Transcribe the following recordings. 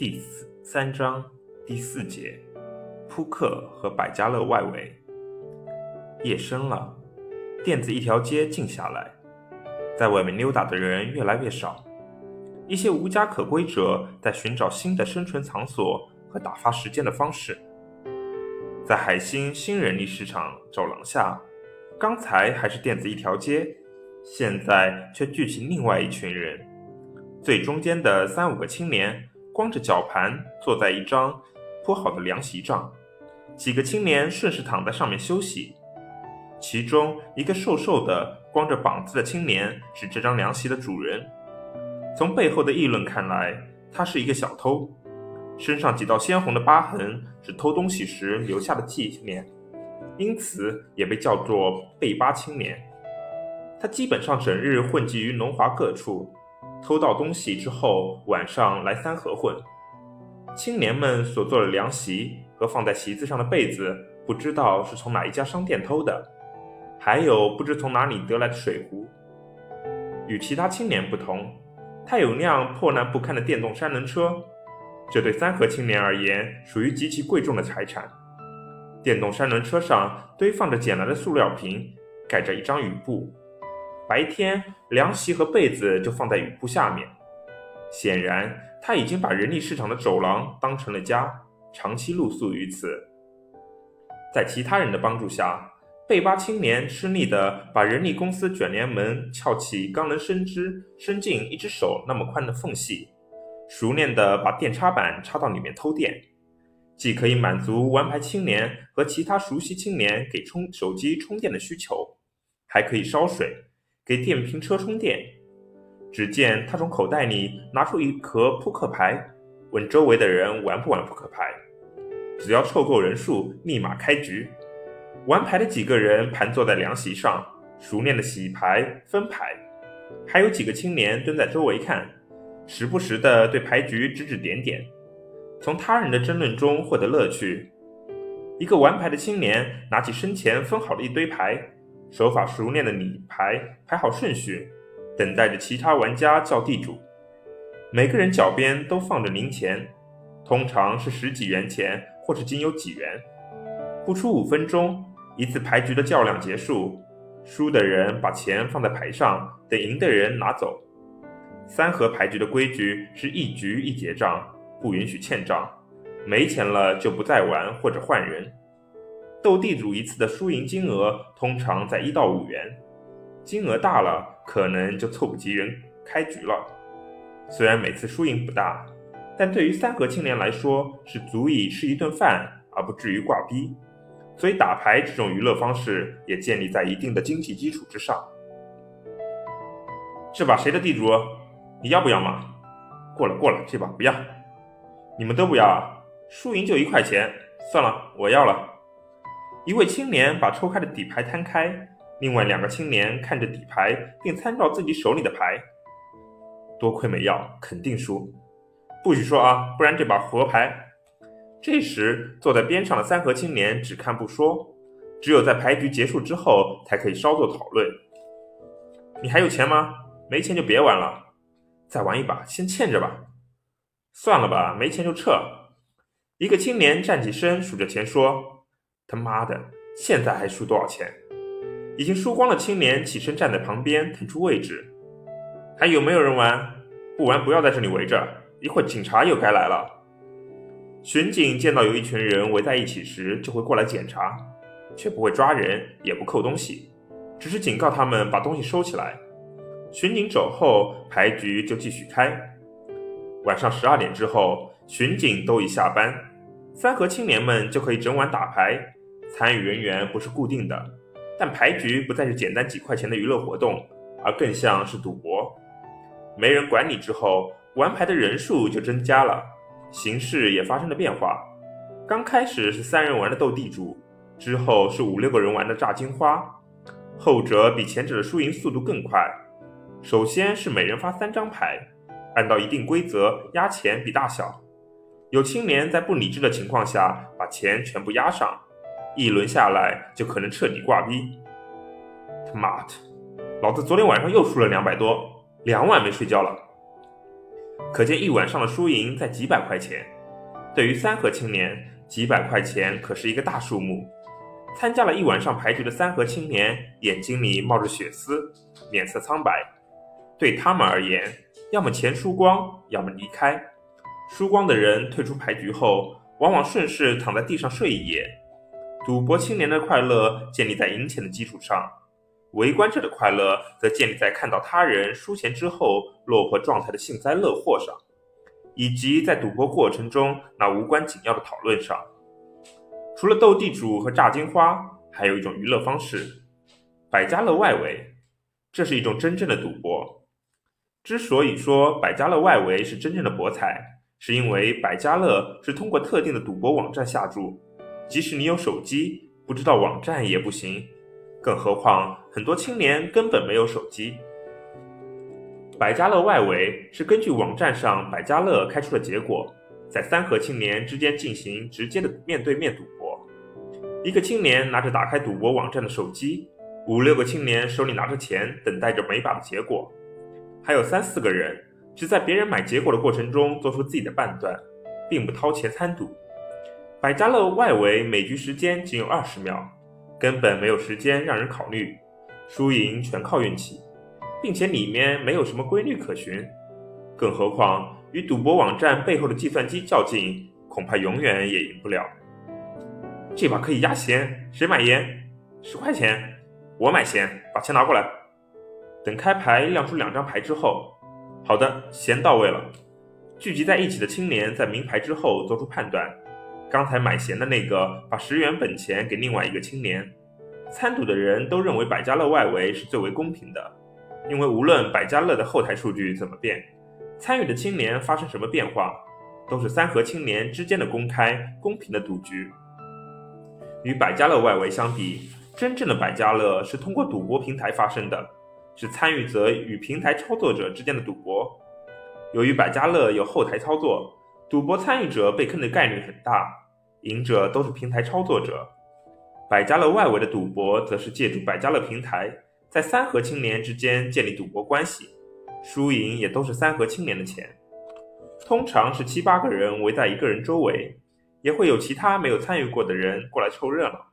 第三章第四节，扑克和百家乐外围。夜深了，店子一条街静下来，在外面溜达的人越来越少。一些无家可归者在寻找新的生存场所和打发时间的方式。在海星新人力市场走廊下，刚才还是店子一条街，现在却聚起另外一群人。最中间的三五个青年光着脚盘坐在一张铺好的凉席上，几个青年顺势躺在上面休息。其中一个瘦瘦的、光着膀子的青年是这张凉席的主人。从背后的议论看来，他是一个小偷，身上几道鲜红的疤痕是偷东西时留下的纪念，因此也被叫做“背疤青年”。他基本上整日混迹于龙华各处。偷到东西之后，晚上来三河混。青年们所坐的凉席和放在席子上的被子，不知道是从哪一家商店偷的，还有不知从哪里得来的水壶。与其他青年不同，他有辆破烂不堪的电动三轮车，这对三河青年而言属于极其贵重的财产。电动三轮车上堆放着捡来的塑料瓶，盖着一张雨布。白天，凉席和被子就放在雨布下面。显然，他已经把人力市场的走廊当成了家，长期露宿于此。在其他人的帮助下，贝巴青年吃力地把人力公司卷帘门翘起刚能伸支伸进一只手那么宽的缝隙，熟练地把电插板插到里面偷电，既可以满足玩牌青年和其他熟悉青年给充手机充电的需求，还可以烧水。给电瓶车充电。只见他从口袋里拿出一盒扑克牌，问周围的人玩不玩扑克牌。只要凑够人数，立马开局。玩牌的几个人盘坐在凉席上，熟练的洗牌分牌。还有几个青年蹲在周围看，时不时的对牌局指指点点，从他人的争论中获得乐趣。一个玩牌的青年拿起身前分好的一堆牌。手法熟练的理牌排好顺序，等待着其他玩家叫地主。每个人脚边都放着零钱，通常是十几元钱或是仅有几元。不出五分钟，一次牌局的较量结束，输的人把钱放在牌上，等赢的人拿走。三合牌局的规矩是一局一结账，不允许欠账，没钱了就不再玩或者换人。斗地主一次的输赢金额通常在一到五元，金额大了可能就凑不齐人开局了。虽然每次输赢不大，但对于三合青年来说是足以吃一顿饭而不至于挂逼。所以打牌这种娱乐方式也建立在一定的经济基础之上。这把谁的地主？你要不要嘛？过了过了，这把不要。你们都不要啊？输赢就一块钱，算了，我要了。一位青年把抽开的底牌摊开，另外两个青年看着底牌，并参照自己手里的牌。多亏没要，肯定输。不许说啊，不然这把活牌。这时，坐在边上的三和青年只看不说，只有在牌局结束之后才可以稍作讨论。你还有钱吗？没钱就别玩了。再玩一把，先欠着吧。算了吧，没钱就撤。一个青年站起身，数着钱说。他妈的，现在还输多少钱？已经输光了。青年起身站在旁边，腾出位置。还有没有人玩？不玩不要在这里围着，一会儿警察又该来了。巡警见到有一群人围在一起时，就会过来检查，却不会抓人，也不扣东西，只是警告他们把东西收起来。巡警走后，牌局就继续开。晚上十二点之后，巡警都已下班，三和青年们就可以整晚打牌。参与人员不是固定的，但牌局不再是简单几块钱的娱乐活动，而更像是赌博。没人管理之后，玩牌的人数就增加了，形势也发生了变化。刚开始是三人玩的斗地主，之后是五六个人玩的炸金花，后者比前者的输赢速度更快。首先是每人发三张牌，按照一定规则压钱比大小，有青年在不理智的情况下把钱全部压上。一轮下来就可能彻底挂逼。他妈的，老子昨天晚上又输了两百多，两晚没睡觉了。可见一晚上的输赢在几百块钱。对于三河青年，几百块钱可是一个大数目。参加了一晚上牌局的三河青年，眼睛里冒着血丝，脸色苍白。对他们而言，要么钱输光，要么离开。输光的人退出牌局后，往往顺势躺在地上睡一夜。赌博青年的快乐建立在赢钱的基础上，围观者的快乐则建立在看到他人输钱之后落魄状态的幸灾乐祸上，以及在赌博过程中那无关紧要的讨论上。除了斗地主和炸金花，还有一种娱乐方式——百家乐外围。这是一种真正的赌博。之所以说百家乐外围是真正的博彩，是因为百家乐是通过特定的赌博网站下注，即使你有手机，不知道网站也不行。更何况很多青年根本没有手机。百家乐外围是根据网站上百家乐开出的结果，在三和青年之间进行直接的面对面赌博。一个青年拿着打开赌博网站的手机，五六个青年手里拿着钱，等待着每把的结果，还有三四个人。只在别人买结果的过程中做出自己的判断，并不掏钱参赌。百家乐外围每局时间仅有二十秒，根本没有时间让人考虑，输赢全靠运气，并且里面没有什么规律可循。更何况与赌博网站背后的计算机较劲，恐怕永远也赢不了。这把可以压闲，谁买烟？十块钱，我买咸，把钱拿过来。等开牌亮出两张牌之后。好的，钱到位了。聚集在一起的青年在明牌之后做出判断。刚才买咸的那个把十元本钱给另外一个青年。参赌的人都认为百家乐外围是最为公平的，因为无论百家乐的后台数据怎么变，参与的青年发生什么变化，都是三和青年之间的公开公平的赌局。与百家乐外围相比，真正的百家乐是通过赌博平台发生的。是参与者与平台操作者之间的赌博。由于百家乐有后台操作，赌博参与者被坑的概率很大，赢者都是平台操作者。百家乐外围的赌博则是借助百家乐平台，在三和青年之间建立赌博关系，输赢也都是三和青年的钱。通常是七八个人围在一个人周围，也会有其他没有参与过的人过来凑热闹。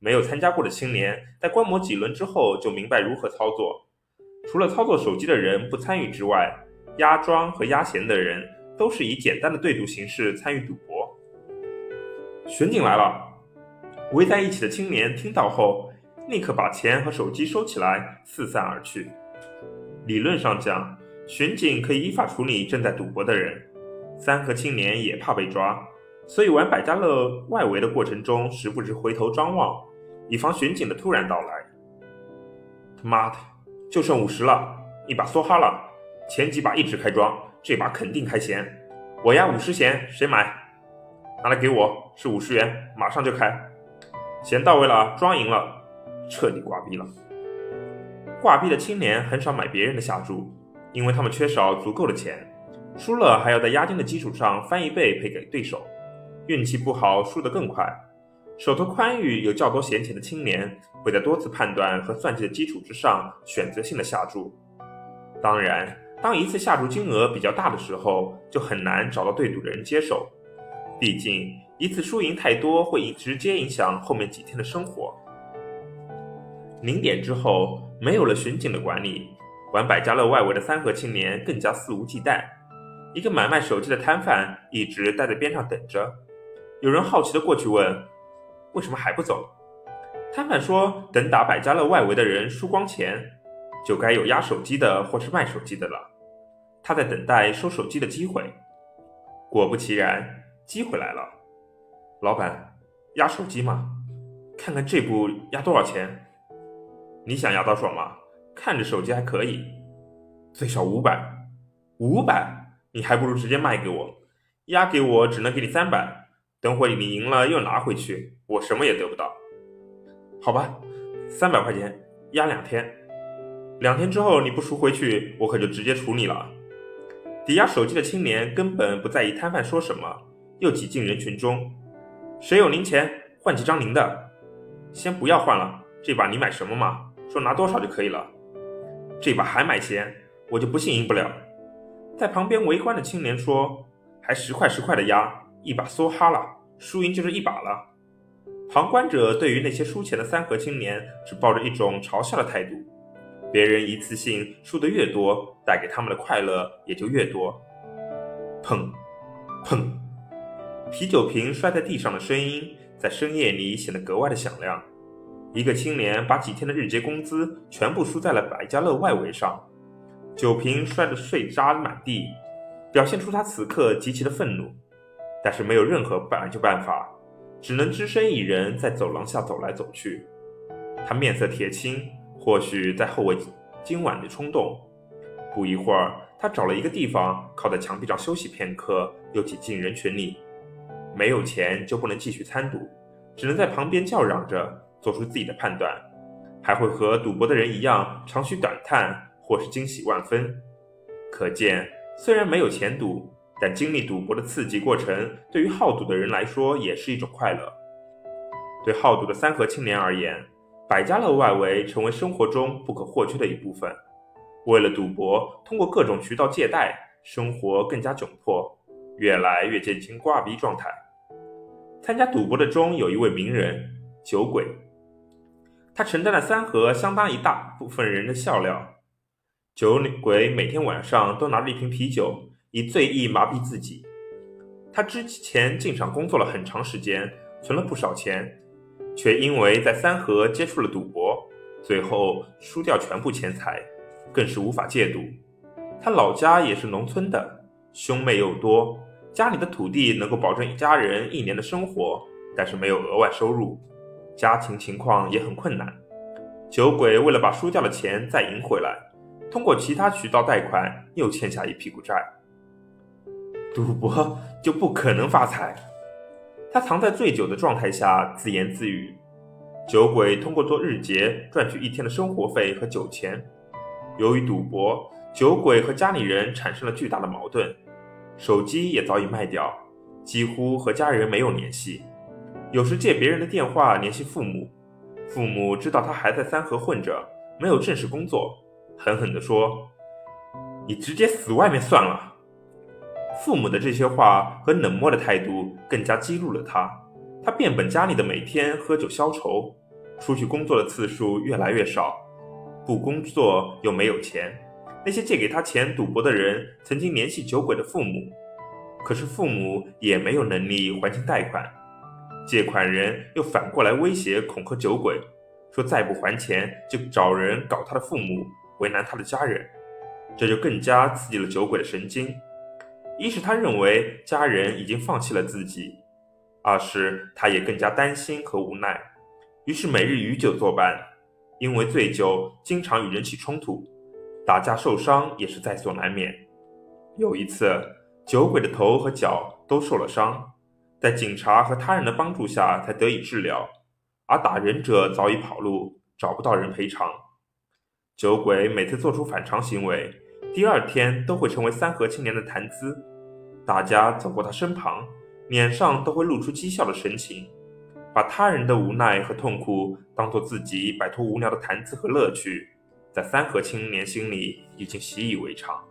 没有参加过的青年，在观摩几轮之后就明白如何操作。除了操作手机的人不参与之外，压庄和压闲的人都是以简单的对赌形式参与赌博。巡警来了，围在一起的青年听到后，立刻把钱和手机收起来，四散而去。理论上讲，巡警可以依法处理正在赌博的人。三和青年也怕被抓，所以玩百家乐外围的过程中，时不时回头张望。以防巡警的突然到来。他妈的，就剩五十了，一把梭哈了。前几把一直开庄，这把肯定开闲。我压五十闲，谁买？拿来给我，是五十元，马上就开。钱到位了，庄赢了，彻底挂逼了。挂逼的青年很少买别人的下注，因为他们缺少足够的钱，输了还要在押金的基础上翻一倍赔给对手，运气不好，输得更快。手头宽裕、有较多闲钱的青年，会在多次判断和算计的基础之上选择性的下注。当然，当一次下注金额比较大的时候，就很难找到对赌的人接手。毕竟，一次输赢太多，会直接影响后面几天的生活。零点之后，没有了巡警的管理，玩百家乐外围的三河青年更加肆无忌惮。一个买卖手机的摊贩一直待在边上等着。有人好奇的过去问。为什么还不走？摊贩说：“等打百家乐外围的人输光钱，就该有压手机的或是卖手机的了。他在等待收手机的机会。果不其然，机会来了。老板，压手机吗？看看这部压多少钱？你想压到手吗？看着手机还可以，最少五百。五百？你还不如直接卖给我，压给我只能给你三百。”等会你赢了又拿回去，我什么也得不到。好吧，三百块钱压两天，两天之后你不赎回去，我可就直接处你了。抵押手机的青年根本不在意摊贩说什么，又挤进人群中。谁有零钱，换几张零的。先不要换了，这把你买什么嘛？说拿多少就可以了。这把还买钱，我就不信赢不了。在旁边围观的青年说：“还十块十块的压，一把梭哈了，输赢就是一把了。”旁观者对于那些输钱的三合青年，只抱着一种嘲笑的态度。别人一次性输得越多，带给他们的快乐也就越多。砰，砰，啤酒瓶摔在地上的声音，在深夜里显得格外的响亮。一个青年把几天的日结工资全部输在了百家乐外围上，酒瓶摔得碎渣满地，表现出他此刻极其的愤怒，但是没有任何办就办法，只能只身一人在走廊下走来走去。他面色铁青。或许在后悔今晚的冲动，不一会儿，他找了一个地方靠在墙壁上休息片刻，又挤进人群里。没有钱就不能继续参赌，只能在旁边叫嚷着做出自己的判断，还会和赌博的人一样长吁短叹，或是惊喜万分。可见，虽然没有钱赌，但经历赌博的刺激过程，对于好赌的人来说也是一种快乐。对好赌的三和青年而言。百家乐外围成为生活中不可或缺的一部分。为了赌博，通过各种渠道借贷，生活更加窘迫，越来越接近挂逼状态。参加赌博的中有一位名人酒鬼，他承担了三河相当一大部分人的笑料。酒鬼每天晚上都拿着一瓶啤酒，以醉意麻痹自己。他之前进厂工作了很长时间，存了不少钱。却因为在三河接触了赌博，最后输掉全部钱财，更是无法戒赌。他老家也是农村的，兄妹又多，家里的土地能够保证一家人一年的生活，但是没有额外收入，家庭情况也很困难。酒鬼为了把输掉的钱再赢回来，通过其他渠道贷款，又欠下一屁股债。赌博就不可能发财。他藏在醉酒的状态下自言自语。酒鬼通过做日结赚取一天的生活费和酒钱。由于赌博，酒鬼和家里人产生了巨大的矛盾，手机也早已卖掉，几乎和家人没有联系。有时借别人的电话联系父母，父母知道他还在三河混着，没有正式工作，狠狠地说：“你直接死外面算了。”父母的这些话和冷漠的态度更加激怒了他。他变本加厉的每天喝酒消愁，出去工作的次数越来越少，不工作又没有钱。那些借给他钱赌博的人曾经联系酒鬼的父母，可是父母也没有能力还清贷款。借款人又反过来威胁恐吓酒鬼，说再不还钱就找人搞他的父母，为难他的家人。这就更加刺激了酒鬼的神经。一是他认为家人已经放弃了自己，二是他也更加担心和无奈，于是每日与酒作伴，因为醉酒经常与人起冲突，打架受伤也是在所难免。有一次，酒鬼的头和脚都受了伤，在警察和他人的帮助下才得以治疗，而打人者早已跑路，找不到人赔偿。酒鬼每次做出反常行为，第二天都会成为三和青年的谈资。大家走过他身旁，脸上都会露出讥笑的神情，把他人的无奈和痛苦当做自己摆脱无聊的谈资和乐趣，在三和青年心里已经习以为常。